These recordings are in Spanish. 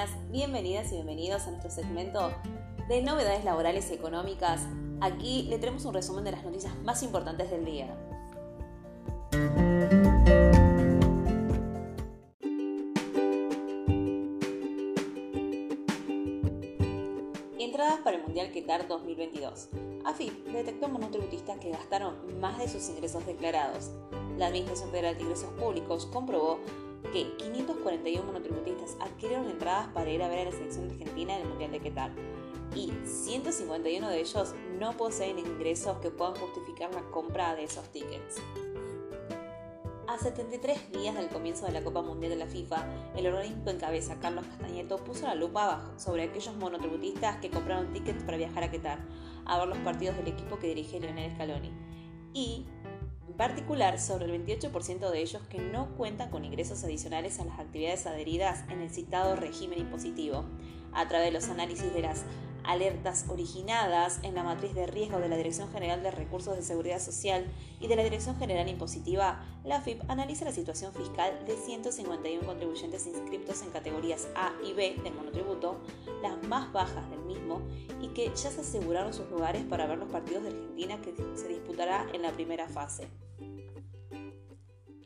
buenas, bienvenidas y bienvenidos a nuestro segmento de novedades laborales y económicas. Aquí le tenemos un resumen de las noticias más importantes del día. Entradas para el Mundial Qatar 2022. AFIP detectó monotributistas que gastaron más de sus ingresos declarados. La Administración Federal de Ingresos Públicos comprobó que 541 monotributistas adquirieron entradas para ir a ver a la selección argentina en el Mundial de Qatar y 151 de ellos no poseen ingresos que puedan justificar la compra de esos tickets. A 73 días del comienzo de la Copa Mundial de la FIFA, el organismo en cabeza, Carlos Castañeto, puso la lupa abajo sobre aquellos monotributistas que compraron tickets para viajar a Qatar a ver los partidos del equipo que dirige Lionel Scaloni y particular sobre el 28% de ellos que no cuentan con ingresos adicionales a las actividades adheridas en el citado régimen impositivo, a través de los análisis de las alertas originadas en la matriz de riesgo de la Dirección General de Recursos de Seguridad Social y de la Dirección General Impositiva, la AFIP analiza la situación fiscal de 151 contribuyentes inscriptos en categorías A y B del monotributo, las más bajas del mismo, y que ya se aseguraron sus lugares para ver los partidos de Argentina que se disputará en la primera fase.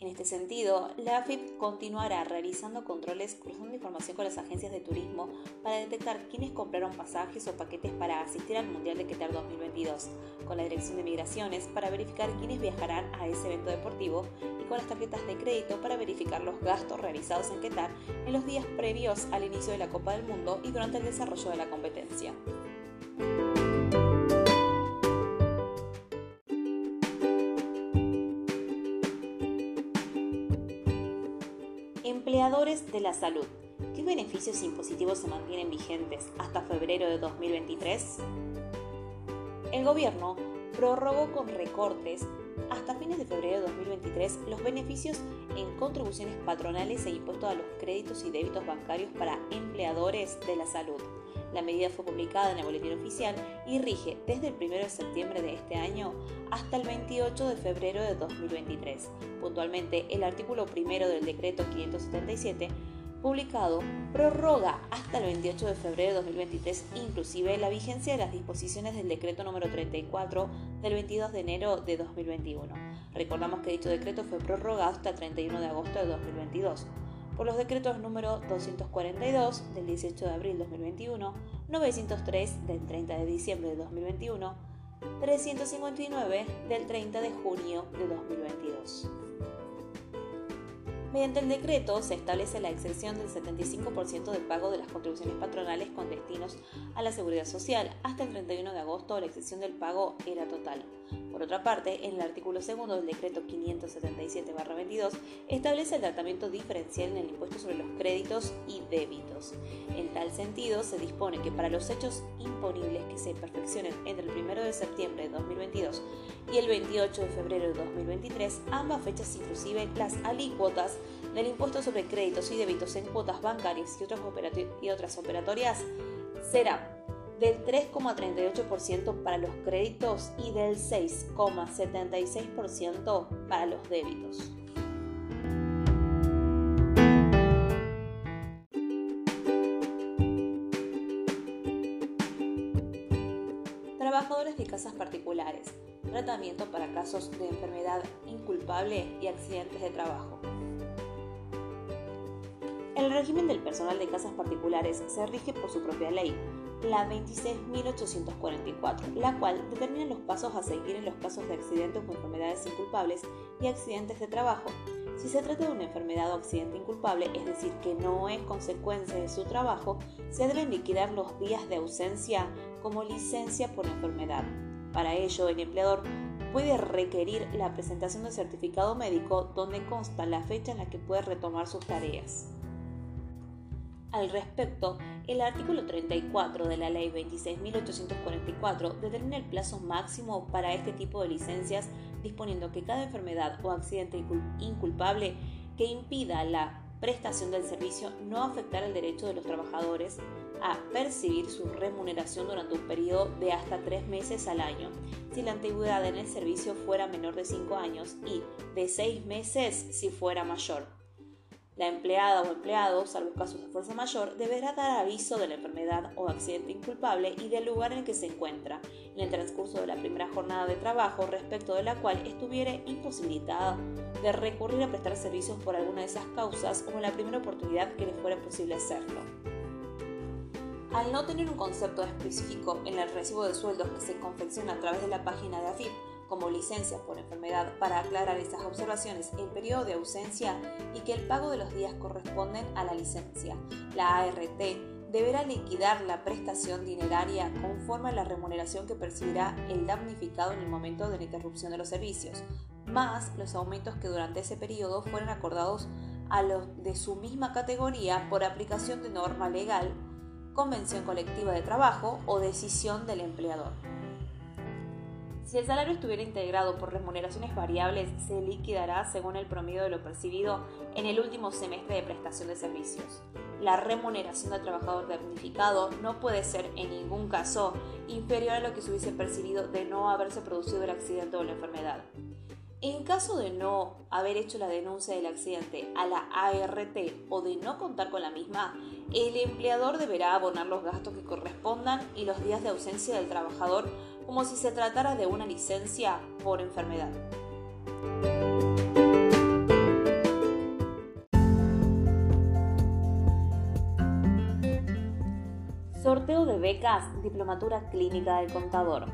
En este sentido, la AFIP continuará realizando controles cruzando información con las agencias de turismo para detectar quiénes compraron pasajes o paquetes para asistir al Mundial de Qatar 2022, con la Dirección de Migraciones para verificar quiénes viajarán a ese evento deportivo y con las tarjetas de crédito para verificar los gastos realizados en Qatar en los días previos al inicio de la Copa del Mundo y durante el desarrollo de la competencia. Empleadores de la salud. ¿Qué beneficios impositivos se mantienen vigentes hasta febrero de 2023? El gobierno prorrogó con recortes hasta fines de febrero de 2023 los beneficios en contribuciones patronales e impuestos a los créditos y débitos bancarios para empleadores de la salud. La medida fue publicada en el boletín oficial y rige desde el 1 de septiembre de este año hasta el 28 de febrero de 2023. Puntualmente, el artículo primero del decreto 577 publicado prorroga hasta el 28 de febrero de 2023 inclusive la vigencia de las disposiciones del decreto número 34 del 22 de enero de 2021. Recordamos que dicho decreto fue prorrogado hasta el 31 de agosto de 2022 por los decretos número 242 del 18 de abril de 2021, 903 del 30 de diciembre de 2021, 359 del 30 de junio de 2022. Mediante el decreto se establece la exención del 75% del pago de las contribuciones patronales con destinos a la seguridad social. Hasta el 31 de agosto la exención del pago era total. Por otra parte, en el artículo segundo del decreto 577-22 establece el tratamiento diferencial en el impuesto sobre los créditos y débitos. En tal sentido, se dispone que para los hechos imponibles que se perfeccionen entre el 1 de septiembre de 2022 y el 28 de febrero de 2023, ambas fechas inclusive las alícuotas del impuesto sobre créditos y débitos en cuotas bancarias y otras, operatorias será del 3,38% para los créditos y del 6,76% para los débitos. Trabajadores de casas particulares. Tratamiento para casos de enfermedad inculpable y accidentes de trabajo. El régimen del personal de casas particulares se rige por su propia ley, la 26.844, la cual determina los pasos a seguir en los casos de accidentes o enfermedades inculpables y accidentes de trabajo. Si se trata de una enfermedad o accidente inculpable, es decir, que no es consecuencia de su trabajo, se deben liquidar los días de ausencia como licencia por enfermedad. Para ello, el empleador puede requerir la presentación de certificado médico donde consta la fecha en la que puede retomar sus tareas. Al respecto, el artículo 34 de la Ley 26.844 determina el plazo máximo para este tipo de licencias, disponiendo que cada enfermedad o accidente inculpable que impida la prestación del servicio no afectará el derecho de los trabajadores a percibir su remuneración durante un periodo de hasta tres meses al año, si la antigüedad en el servicio fuera menor de cinco años y de seis meses si fuera mayor. La empleada o empleado, salvo casos de fuerza mayor, deberá dar aviso de la enfermedad o accidente inculpable y del lugar en el que se encuentra en el transcurso de la primera jornada de trabajo respecto de la cual estuviere imposibilitada de recurrir a prestar servicios por alguna de esas causas o en la primera oportunidad que le fuera posible hacerlo. Al no tener un concepto específico en el recibo de sueldos que se confecciona a través de la página de AFIP, como licencia por enfermedad para aclarar esas observaciones el periodo de ausencia y que el pago de los días corresponden a la licencia. La ART deberá liquidar la prestación dineraria conforme a la remuneración que percibirá el damnificado en el momento de la interrupción de los servicios, más los aumentos que durante ese periodo fueron acordados a los de su misma categoría por aplicación de norma legal, convención colectiva de trabajo o decisión del empleador. Si el salario estuviera integrado por remuneraciones variables, se liquidará según el promedio de lo percibido en el último semestre de prestación de servicios. La remuneración del trabajador damnificado no puede ser en ningún caso inferior a lo que se hubiese percibido de no haberse producido el accidente o la enfermedad. En caso de no haber hecho la denuncia del accidente a la ART o de no contar con la misma, el empleador deberá abonar los gastos que correspondan y los días de ausencia del trabajador como si se tratara de una licencia por enfermedad. Sorteo de becas Diplomatura Clínica del Contador.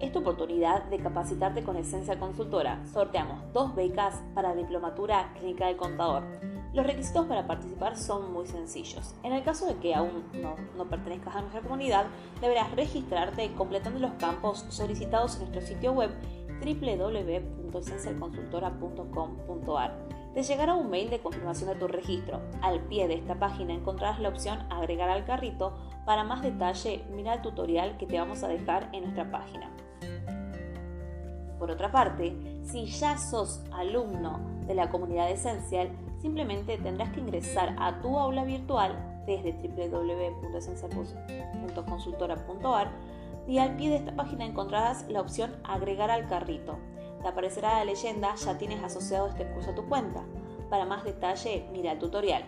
Esta oportunidad de capacitarte con Esencia Consultora. Sorteamos dos becas para Diplomatura Clínica del Contador los requisitos para participar son muy sencillos. En el caso de que aún no, pertenezcas a nuestra comunidad, deberás registrarte completando los campos solicitados en nuestro sitio web www.esencialconsultora.com.ar. Te llegará un mail de confirmación de tu registro. Al pie de esta página encontrarás la opción Agregar al carrito. Para más detalle, mira el tutorial que te vamos a dejar en nuestra página. Por otra parte, si ya sos alumno de la comunidad esencial, Simplemente tendrás que ingresar a tu aula virtual desde www.esencialconsultora.ar y al pie de esta página encontrarás la opción Agregar al carrito. Te aparecerá la leyenda Ya tienes asociado este curso a tu cuenta. Para más detalle, mira el tutorial.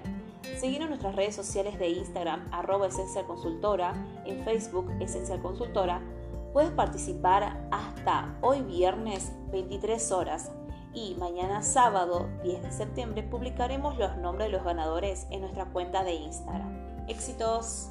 Seguir en nuestras redes sociales de Instagram, arroba esencialconsultora, en Facebook, Esencial Consultora. Puedes participar hasta hoy viernes 23 horas y mañana sábado 10 de septiembre publicaremos los nombres de los ganadores en nuestra cuenta de Instagram. ¡Éxitos!